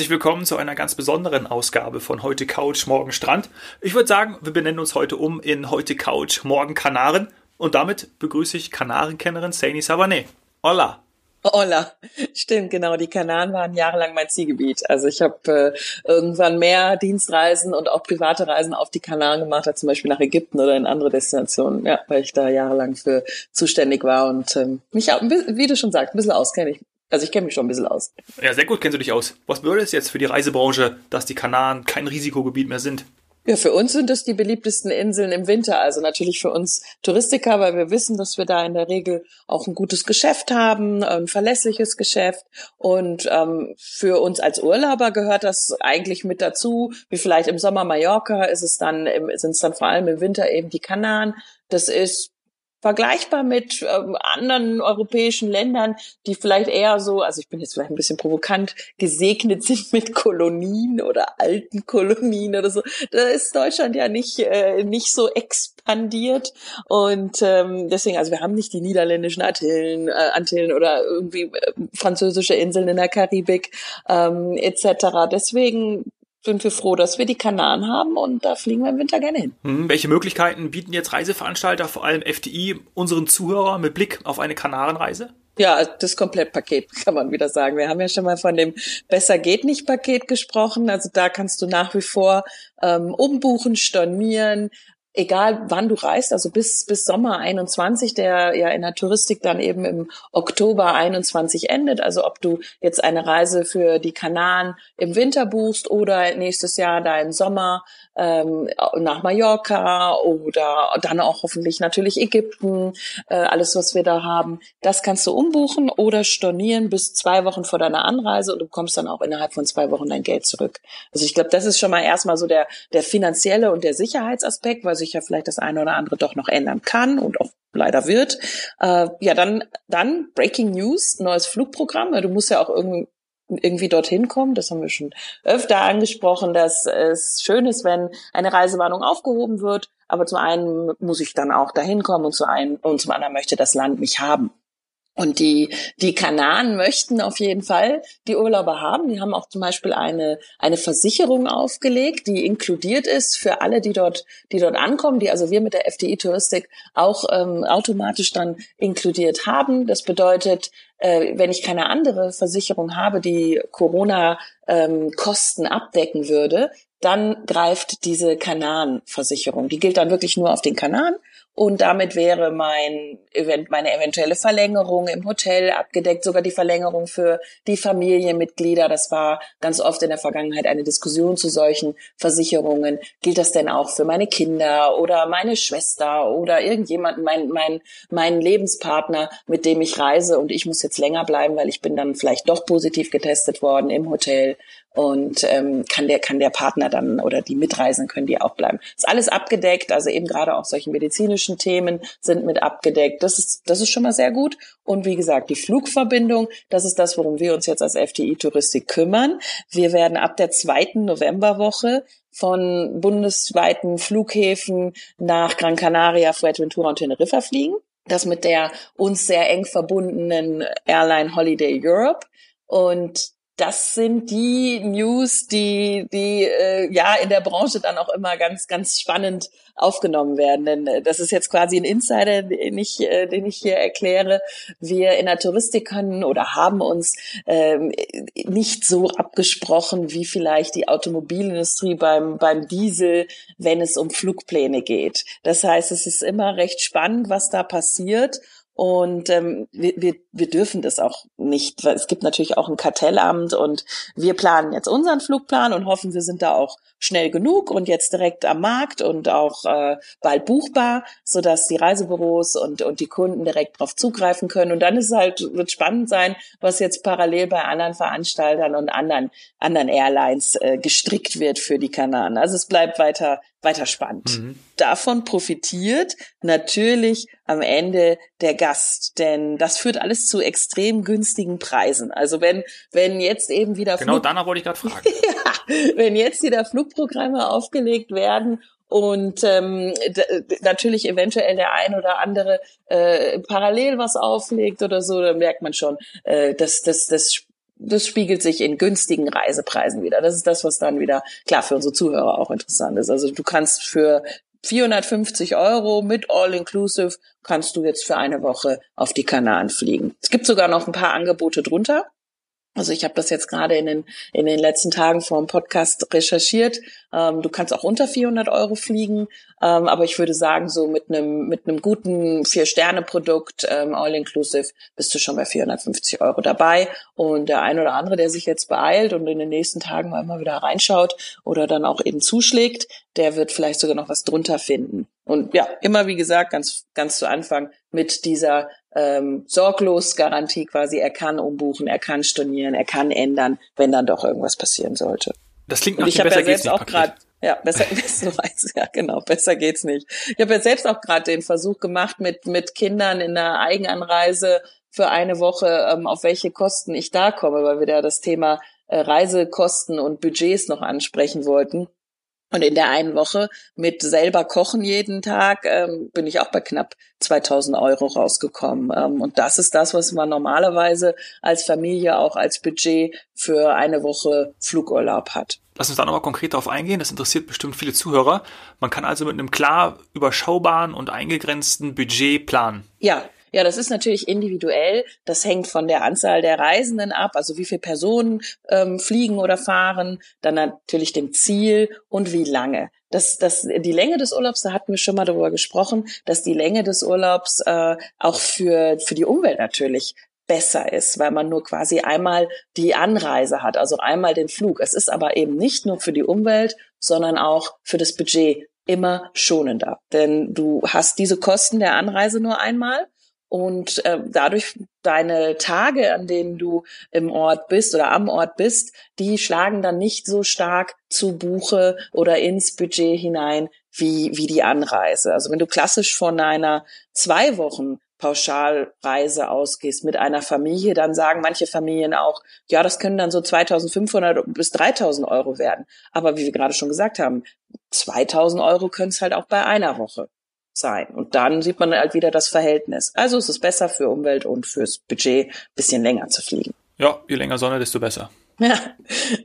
Herzlich willkommen zu einer ganz besonderen Ausgabe von Heute Couch, Morgen Strand. Ich würde sagen, wir benennen uns heute um in Heute Couch, Morgen Kanaren. Und damit begrüße ich Kanarenkennerin Saini Savané. Hola! Hola, stimmt, genau. Die Kanaren waren jahrelang mein Zielgebiet. Also ich habe äh, irgendwann mehr Dienstreisen und auch private Reisen auf die Kanaren gemacht, als zum Beispiel nach Ägypten oder in andere Destinationen, ja, weil ich da jahrelang für zuständig war und ähm, mich auch, wie du schon sagst, ein bisschen auskenne. Also ich kenne mich schon ein bisschen aus. Ja, sehr gut kennst du dich aus. Was bedeutet es jetzt für die Reisebranche, dass die Kanaren kein Risikogebiet mehr sind? Ja, für uns sind es die beliebtesten Inseln im Winter. Also natürlich für uns Touristiker, weil wir wissen, dass wir da in der Regel auch ein gutes Geschäft haben, ein verlässliches Geschäft. Und ähm, für uns als Urlauber gehört das eigentlich mit dazu. Wie vielleicht im Sommer Mallorca ist es dann, sind es dann vor allem im Winter eben die Kanaren. Das ist vergleichbar mit ähm, anderen europäischen Ländern, die vielleicht eher so, also ich bin jetzt vielleicht ein bisschen provokant, gesegnet sind mit Kolonien oder alten Kolonien oder so. Da ist Deutschland ja nicht äh, nicht so expandiert und ähm, deswegen, also wir haben nicht die niederländischen Antillen, äh, Antillen oder irgendwie äh, französische Inseln in der Karibik ähm, etc. Deswegen sind wir froh, dass wir die Kanaren haben und da fliegen wir im Winter gerne hin. Hm, welche Möglichkeiten bieten jetzt Reiseveranstalter, vor allem FDI, unseren Zuhörer mit Blick auf eine Kanarenreise? Ja, das Komplettpaket kann man wieder sagen. Wir haben ja schon mal von dem Besser geht nicht Paket gesprochen. Also da kannst du nach wie vor ähm, umbuchen, stornieren, egal wann du reist, also bis, bis Sommer 21, der ja in der Touristik dann eben im Oktober 21 endet. Also ob du jetzt eine Reise für die Kanaren im Winter buchst oder nächstes Jahr deinen Sommer ähm, nach Mallorca oder dann auch hoffentlich natürlich Ägypten, äh, alles was wir da haben, das kannst du umbuchen oder stornieren bis zwei Wochen vor deiner Anreise und du bekommst dann auch innerhalb von zwei Wochen dein Geld zurück. Also ich glaube, das ist schon mal erstmal so der, der finanzielle und der Sicherheitsaspekt, weil sich ja vielleicht das eine oder andere doch noch ändern kann und auch leider wird. Äh, ja, dann, dann Breaking News, neues Flugprogramm. Du musst ja auch irgendwie irgendwie dorthin kommen. Das haben wir schon öfter angesprochen, dass es schön ist, wenn eine Reisewarnung aufgehoben wird. Aber zum einen muss ich dann auch dahin kommen und, zu einem, und zum anderen möchte das Land mich haben. Und die, die Kanaren möchten auf jeden Fall die Urlauber haben. Die haben auch zum Beispiel eine, eine Versicherung aufgelegt, die inkludiert ist für alle, die dort, die dort ankommen, die also wir mit der FDI Touristik auch ähm, automatisch dann inkludiert haben. Das bedeutet, äh, wenn ich keine andere Versicherung habe, die Corona-Kosten ähm, abdecken würde, dann greift diese Kananversicherung. Die gilt dann wirklich nur auf den Kanaren und damit wäre mein, meine eventuelle Verlängerung im Hotel abgedeckt, sogar die Verlängerung für die Familienmitglieder. Das war ganz oft in der Vergangenheit eine Diskussion zu solchen Versicherungen. Gilt das denn auch für meine Kinder oder meine Schwester oder irgendjemanden, mein, mein, mein Lebenspartner, mit dem ich reise und ich muss jetzt länger bleiben, weil ich bin dann vielleicht doch positiv getestet worden im Hotel und ähm, kann der kann der Partner dann oder die Mitreisenden können die auch bleiben. Ist alles abgedeckt, also eben gerade auch solche medizinischen Themen sind mit abgedeckt. Das ist das ist schon mal sehr gut und wie gesagt, die Flugverbindung, das ist das, worum wir uns jetzt als FTI Touristik kümmern. Wir werden ab der zweiten Novemberwoche von bundesweiten Flughäfen nach Gran Canaria, Fuerteventura und Teneriffa fliegen. Das mit der uns sehr eng verbundenen Airline Holiday Europe. Und das sind die News, die, die äh, ja in der Branche dann auch immer ganz, ganz spannend aufgenommen werden. Denn äh, das ist jetzt quasi ein Insider, den ich, äh, den ich hier erkläre. Wir in der Touristik können oder haben uns ähm, nicht so abgesprochen wie vielleicht die Automobilindustrie beim, beim Diesel, wenn es um Flugpläne geht. Das heißt, es ist immer recht spannend, was da passiert. Und ähm, wir, wir, wir dürfen das auch nicht, weil es gibt natürlich auch ein Kartellamt und wir planen jetzt unseren Flugplan und hoffen, wir sind da auch schnell genug und jetzt direkt am Markt und auch äh, bald buchbar, so dass die Reisebüros und, und die Kunden direkt darauf zugreifen können. Und dann ist es halt, wird spannend sein, was jetzt parallel bei anderen Veranstaltern und anderen, anderen Airlines äh, gestrickt wird für die Kanaren. Also es bleibt weiter, weiter spannend. Mhm. Davon profitiert natürlich am Ende der Gast, denn das führt alles zu extrem günstigen Preisen. Also wenn, wenn jetzt eben wieder Genau Flug danach wollte ich gerade fragen. ja, wenn jetzt wieder Flugprogramme aufgelegt werden und ähm, natürlich eventuell der ein oder andere äh, parallel was auflegt oder so, dann merkt man schon, äh, dass das, das das spiegelt sich in günstigen Reisepreisen wieder. Das ist das, was dann wieder, klar, für unsere Zuhörer auch interessant ist. Also du kannst für 450 Euro mit All-Inclusive kannst du jetzt für eine Woche auf die Kanaren fliegen. Es gibt sogar noch ein paar Angebote drunter. Also ich habe das jetzt gerade in den, in den letzten Tagen vor dem Podcast recherchiert. Ähm, du kannst auch unter 400 Euro fliegen, ähm, aber ich würde sagen, so mit einem mit einem guten Vier-Sterne-Produkt, ähm, all-inclusive, bist du schon bei 450 Euro dabei. Und der ein oder andere, der sich jetzt beeilt und in den nächsten Tagen mal immer wieder reinschaut oder dann auch eben zuschlägt, der wird vielleicht sogar noch was drunter finden. Und ja, immer wie gesagt, ganz ganz zu Anfang mit dieser ähm, sorglos Garantie quasi, er kann umbuchen, er kann stornieren, er kann ändern, wenn dann doch irgendwas passieren sollte. Das klingt nach Und ich habe ja selbst auch gerade ja, besser, besser weiß, ja, genau, besser geht's nicht. Ich habe ja selbst auch gerade den Versuch gemacht mit mit Kindern in der Eigenanreise für eine Woche, ähm, auf welche Kosten ich da komme, weil wir da das Thema äh, Reisekosten und Budgets noch ansprechen wollten. Und in der einen Woche mit selber kochen jeden Tag ähm, bin ich auch bei knapp 2000 Euro rausgekommen. Ähm, und das ist das, was man normalerweise als Familie auch als Budget für eine Woche Flugurlaub hat. Lass uns da nochmal konkret darauf eingehen. Das interessiert bestimmt viele Zuhörer. Man kann also mit einem klar überschaubaren und eingegrenzten Budget planen. Ja, ja, das ist natürlich individuell. Das hängt von der Anzahl der Reisenden ab, also wie viele Personen ähm, fliegen oder fahren, dann natürlich dem Ziel und wie lange. Das, das, die Länge des Urlaubs, da hatten wir schon mal darüber gesprochen, dass die Länge des Urlaubs äh, auch für, für die Umwelt natürlich besser ist, weil man nur quasi einmal die Anreise hat, also einmal den Flug. Es ist aber eben nicht nur für die Umwelt, sondern auch für das Budget immer schonender. Denn du hast diese Kosten der Anreise nur einmal und äh, dadurch deine Tage, an denen du im Ort bist oder am Ort bist, die schlagen dann nicht so stark zu Buche oder ins Budget hinein wie, wie die Anreise. Also wenn du klassisch von einer zwei Wochen Pauschalreise ausgehst mit einer Familie, dann sagen manche Familien auch, ja, das können dann so 2500 bis 3000 Euro werden. Aber wie wir gerade schon gesagt haben, 2000 Euro können es halt auch bei einer Woche sein. Und dann sieht man halt wieder das Verhältnis. Also es ist besser für Umwelt und fürs Budget, bisschen länger zu fliegen. Ja, je länger Sonne, desto besser. Ja,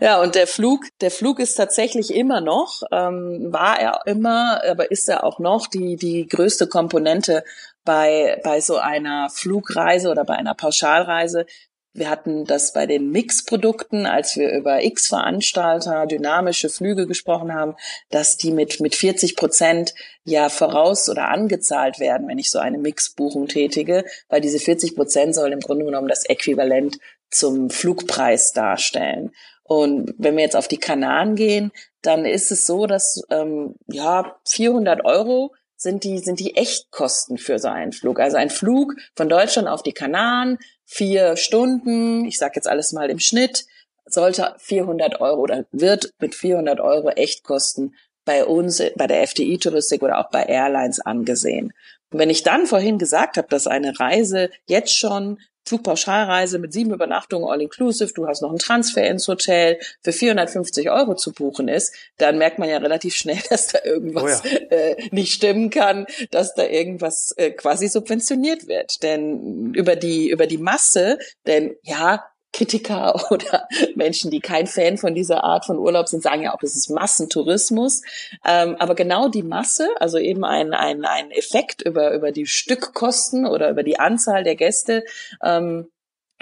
ja, und der Flug, der Flug ist tatsächlich immer noch, ähm, war er immer, aber ist er auch noch die die größte Komponente bei bei so einer Flugreise oder bei einer Pauschalreise. Wir hatten das bei den Mix-Produkten, als wir über X-Veranstalter, dynamische Flüge gesprochen haben, dass die mit, mit 40 Prozent ja voraus oder angezahlt werden, wenn ich so eine Mix-Buchung tätige, weil diese 40 Prozent sollen im Grunde genommen das Äquivalent zum Flugpreis darstellen. Und wenn wir jetzt auf die Kanaren gehen, dann ist es so, dass ähm, ja 400 Euro sind die, sind die Echtkosten für so einen Flug. Also ein Flug von Deutschland auf die Kanaren, vier Stunden, ich sage jetzt alles mal im Schnitt, sollte 400 Euro oder wird mit 400 Euro Echtkosten bei uns, bei der FDI-Touristik oder auch bei Airlines angesehen. Und wenn ich dann vorhin gesagt habe, dass eine Reise jetzt schon Flugpauschalreise mit sieben Übernachtungen all-inclusive, du hast noch einen Transfer ins Hotel für 450 Euro zu buchen ist, dann merkt man ja relativ schnell, dass da irgendwas oh ja. äh, nicht stimmen kann, dass da irgendwas äh, quasi subventioniert wird. Denn über die, über die Masse, denn ja, Kritiker oder Menschen, die kein Fan von dieser Art von Urlaub sind, sagen ja auch, das ist Massentourismus. Ähm, aber genau die Masse, also eben ein, ein, ein Effekt über, über die Stückkosten oder über die Anzahl der Gäste, ähm,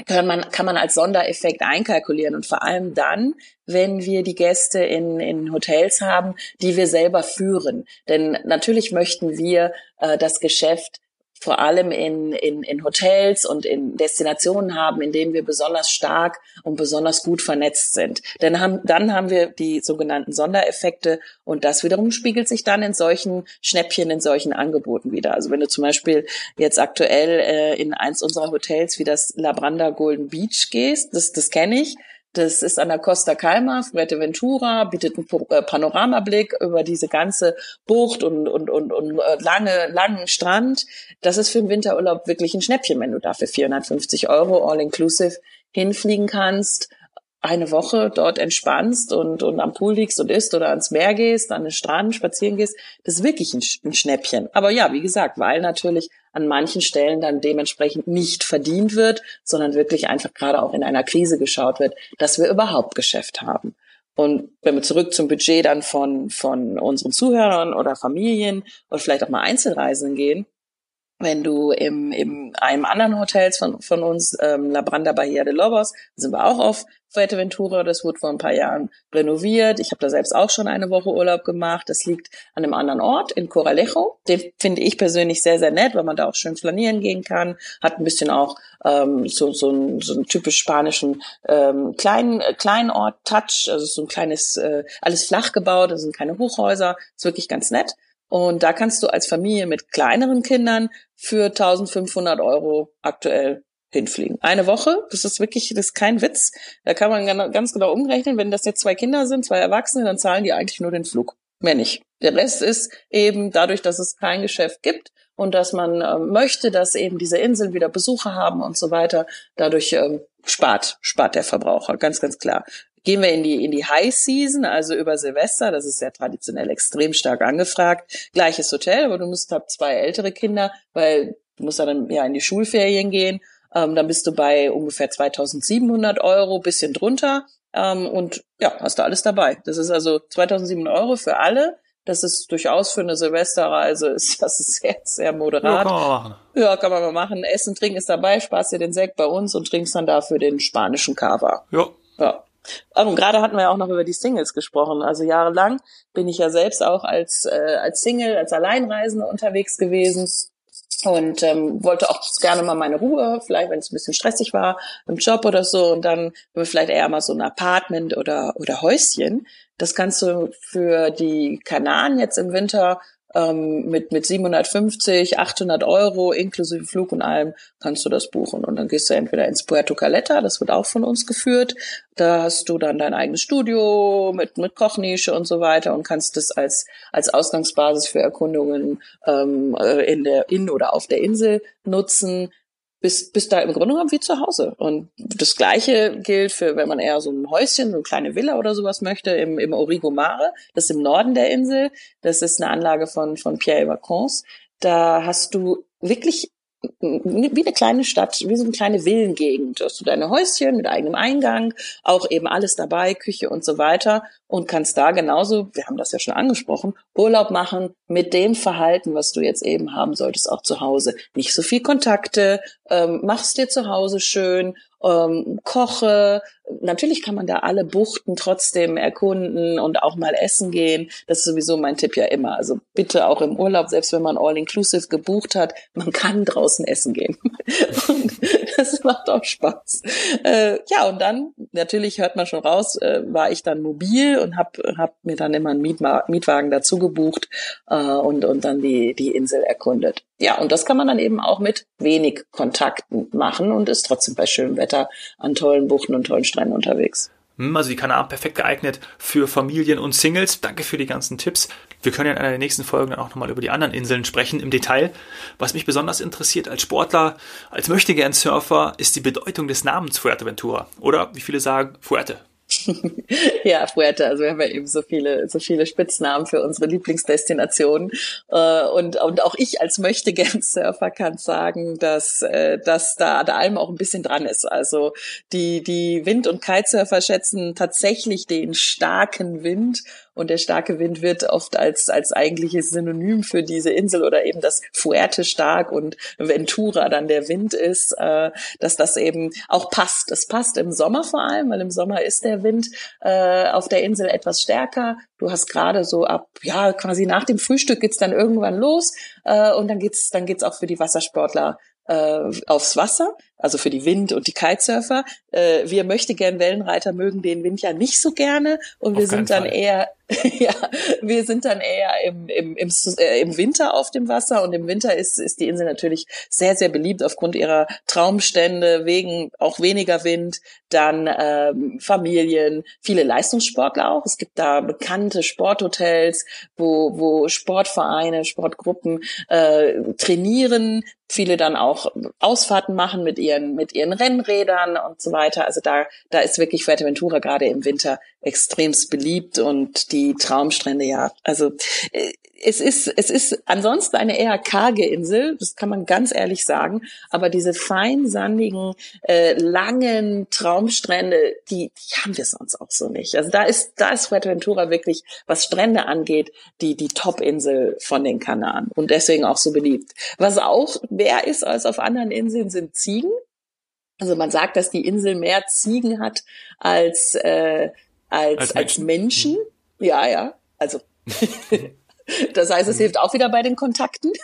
kann man, kann man als Sondereffekt einkalkulieren. Und vor allem dann, wenn wir die Gäste in, in Hotels haben, die wir selber führen. Denn natürlich möchten wir äh, das Geschäft vor allem in, in, in Hotels und in Destinationen haben, in denen wir besonders stark und besonders gut vernetzt sind. Denn haben, dann haben wir die sogenannten Sondereffekte und das wiederum spiegelt sich dann in solchen Schnäppchen, in solchen Angeboten wieder. Also wenn du zum Beispiel jetzt aktuell äh, in eins unserer Hotels wie das Labranda Golden Beach gehst, das, das kenne ich, das ist an der Costa Calma, Fuerteventura, bietet einen äh, Panoramablick über diese ganze Bucht und, und, und, und äh, lange, langen Strand. Das ist für den Winterurlaub wirklich ein Schnäppchen, wenn du dafür 450 Euro all-inclusive hinfliegen kannst eine Woche dort entspannst und, und am Pool liegst und isst oder ans Meer gehst, an den Strand spazieren gehst, das ist wirklich ein, ein Schnäppchen. Aber ja, wie gesagt, weil natürlich an manchen Stellen dann dementsprechend nicht verdient wird, sondern wirklich einfach gerade auch in einer Krise geschaut wird, dass wir überhaupt Geschäft haben. Und wenn wir zurück zum Budget dann von, von unseren Zuhörern oder Familien oder vielleicht auch mal Einzelreisen gehen, wenn du im, im einem anderen Hotels von, von uns, ähm, La Branda Bahia de Lobos, sind wir auch auf Fuerteventura, das wurde vor ein paar Jahren renoviert. Ich habe da selbst auch schon eine Woche Urlaub gemacht. Das liegt an einem anderen Ort in Coralejo. Den finde ich persönlich sehr, sehr nett, weil man da auch schön flanieren gehen kann. Hat ein bisschen auch ähm, so, so, einen, so einen typisch spanischen ähm, kleinen, äh, kleinen Ort-Touch. Also so ein kleines, äh, alles flach gebaut, das sind keine Hochhäuser. Ist wirklich ganz nett. Und da kannst du als Familie mit kleineren Kindern für 1500 Euro aktuell hinfliegen. Eine Woche, das ist wirklich, das ist kein Witz. Da kann man ganz genau umrechnen, wenn das jetzt zwei Kinder sind, zwei Erwachsene, dann zahlen die eigentlich nur den Flug. Mehr nicht. Der Rest ist eben dadurch, dass es kein Geschäft gibt und dass man äh, möchte, dass eben diese Inseln wieder Besucher haben und so weiter, dadurch ähm, spart, spart der Verbraucher, ganz, ganz klar. Gehen wir in die, in die High Season, also über Silvester, das ist ja traditionell extrem stark angefragt. Gleiches Hotel, aber du musst hab zwei ältere Kinder, weil du musst dann ja in die Schulferien gehen. Ähm, dann bist du bei ungefähr 2700 Euro, bisschen drunter. Ähm, und ja, hast du alles dabei. Das ist also 2700 Euro für alle. Das ist durchaus für eine Silvesterreise, ist das ist sehr, sehr moderat. Ja, kann man machen. Ja, kann man mal machen. Essen, trinken ist dabei, sparst dir den Sekt bei uns und trinkst dann dafür den spanischen Cava. Ja. Ja. Und gerade hatten wir ja auch noch über die Singles gesprochen. Also jahrelang bin ich ja selbst auch als, äh, als Single, als Alleinreisende unterwegs gewesen und ähm, wollte auch gerne mal meine Ruhe, vielleicht wenn es ein bisschen stressig war im Job oder so und dann vielleicht eher mal so ein Apartment oder oder Häuschen. Das kannst du für die Kanaren jetzt im Winter ähm, mit, mit 750, 800 Euro inklusive Flug und allem kannst du das buchen. Und dann gehst du entweder ins Puerto Caleta, das wird auch von uns geführt. Da hast du dann dein eigenes Studio mit, mit Kochnische und so weiter und kannst das als, als Ausgangsbasis für Erkundungen ähm, äh, in der, in oder auf der Insel nutzen bist, bist da im Grunde genommen wie zu Hause. Und das Gleiche gilt für, wenn man eher so ein Häuschen, so eine kleine Villa oder sowas möchte, im, im Origo Mare, das ist im Norden der Insel. Das ist eine Anlage von, von Pierre Vacances. Da hast du wirklich wie eine kleine Stadt, wie so eine kleine Villengegend. Hast du deine Häuschen mit eigenem Eingang, auch eben alles dabei, Küche und so weiter und kannst da genauso, wir haben das ja schon angesprochen, Urlaub machen mit dem Verhalten, was du jetzt eben haben solltest, auch zu Hause. Nicht so viel Kontakte, ähm, machst dir zu Hause schön ähm, koche. Natürlich kann man da alle Buchten trotzdem erkunden und auch mal essen gehen. Das ist sowieso mein Tipp ja immer. Also bitte auch im Urlaub, selbst wenn man All-Inclusive gebucht hat, man kann draußen essen gehen. und das macht auch Spaß. Äh, ja, und dann, natürlich hört man schon raus, äh, war ich dann mobil und habe hab mir dann immer einen Mietma Mietwagen dazu gebucht äh, und, und dann die, die Insel erkundet. Ja, und das kann man dann eben auch mit wenig Kontakten machen und ist trotzdem bei schönem Wetter an tollen Buchten und tollen Stränden unterwegs. Hm, also die Kanaren perfekt geeignet für Familien und Singles. Danke für die ganzen Tipps. Wir können ja in einer der nächsten Folgen dann auch nochmal über die anderen Inseln sprechen im Detail. Was mich besonders interessiert als Sportler, als möchtegern Surfer, ist die Bedeutung des Namens Fuerteventura. Oder wie viele sagen, Fuerte. ja, Fuerte. Also wir haben ja eben so viele, so viele Spitznamen für unsere Lieblingsdestinationen. Äh, und, und auch ich als Möchtegern-Surfer kann sagen, dass, äh, dass da an allem auch ein bisschen dran ist. Also die, die Wind- und Kitesurfer schätzen tatsächlich den starken Wind und der starke Wind wird oft als, als eigentliches Synonym für diese Insel oder eben das Fuerte stark und Ventura dann der Wind ist, äh, dass das eben auch passt. Es passt im Sommer vor allem, weil im Sommer ist der Wind äh, auf der Insel etwas stärker. Du hast gerade so ab, ja, quasi nach dem Frühstück geht's dann irgendwann los äh, und dann geht's, dann geht's auch für die Wassersportler äh, aufs Wasser, also für die Wind- und die Kitesurfer. Äh, wir möchte gern Wellenreiter mögen den Wind ja nicht so gerne und wir sind dann Fall. eher ja, wir sind dann eher im, im, im, äh, im Winter auf dem Wasser und im Winter ist, ist die Insel natürlich sehr, sehr beliebt aufgrund ihrer Traumstände, wegen auch weniger Wind, dann ähm, Familien, viele Leistungssportler auch. Es gibt da bekannte Sporthotels, wo, wo Sportvereine, Sportgruppen äh, trainieren, viele dann auch Ausfahrten machen mit ihren ihren, mit ihren Rennrädern und so weiter. Also da, da ist wirklich Fuerteventura gerade im Winter extremst beliebt und die Traumstrände, ja. Also äh, es ist, es ist ansonsten eine eher karge Insel, das kann man ganz ehrlich sagen. Aber diese feinsandigen, äh, langen Traumstrände, die, die haben wir sonst auch so nicht. Also da ist, da ist Fuerteventura wirklich, was Strände angeht, die, die Top-Insel von den Kanaren und deswegen auch so beliebt. Was auch mehr ist als auf anderen Inseln sind Ziegen. Also man sagt, dass die Insel mehr Ziegen hat als, äh, als, als Menschen. Als Menschen. Ja, ja. Also Das heißt, es mhm. hilft auch wieder bei den Kontakten.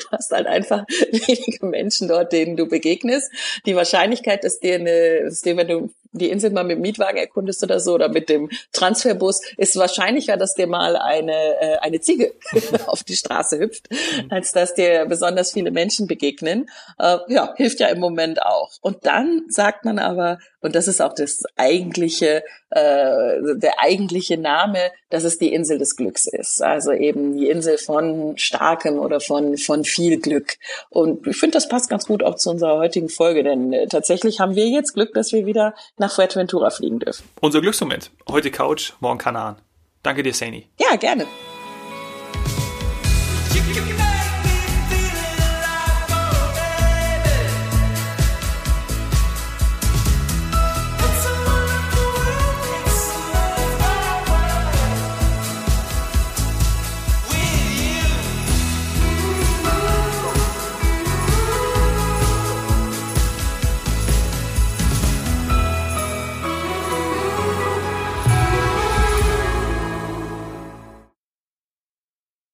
Du hast halt einfach wenige Menschen dort, denen du begegnest. Die Wahrscheinlichkeit, dass dir eine, dass dir, wenn du die Insel mal mit dem Mietwagen erkundest oder so oder mit dem Transferbus, ist wahrscheinlicher, dass dir mal eine, äh, eine Ziege auf die Straße hüpft, mhm. als dass dir besonders viele Menschen begegnen. Äh, ja, hilft ja im Moment auch. Und dann sagt man aber, und das ist auch das eigentliche, äh, der eigentliche Name, dass es die Insel des Glücks ist. Also eben die Insel von starkem oder von, von viel Glück. Und ich finde, das passt ganz gut auch zu unserer heutigen Folge, denn äh, tatsächlich haben wir jetzt Glück, dass wir wieder nach Fuerteventura fliegen dürfen. Unser Glücksmoment. Heute Couch, morgen Kanaren. Danke dir, Saini. Ja, gerne.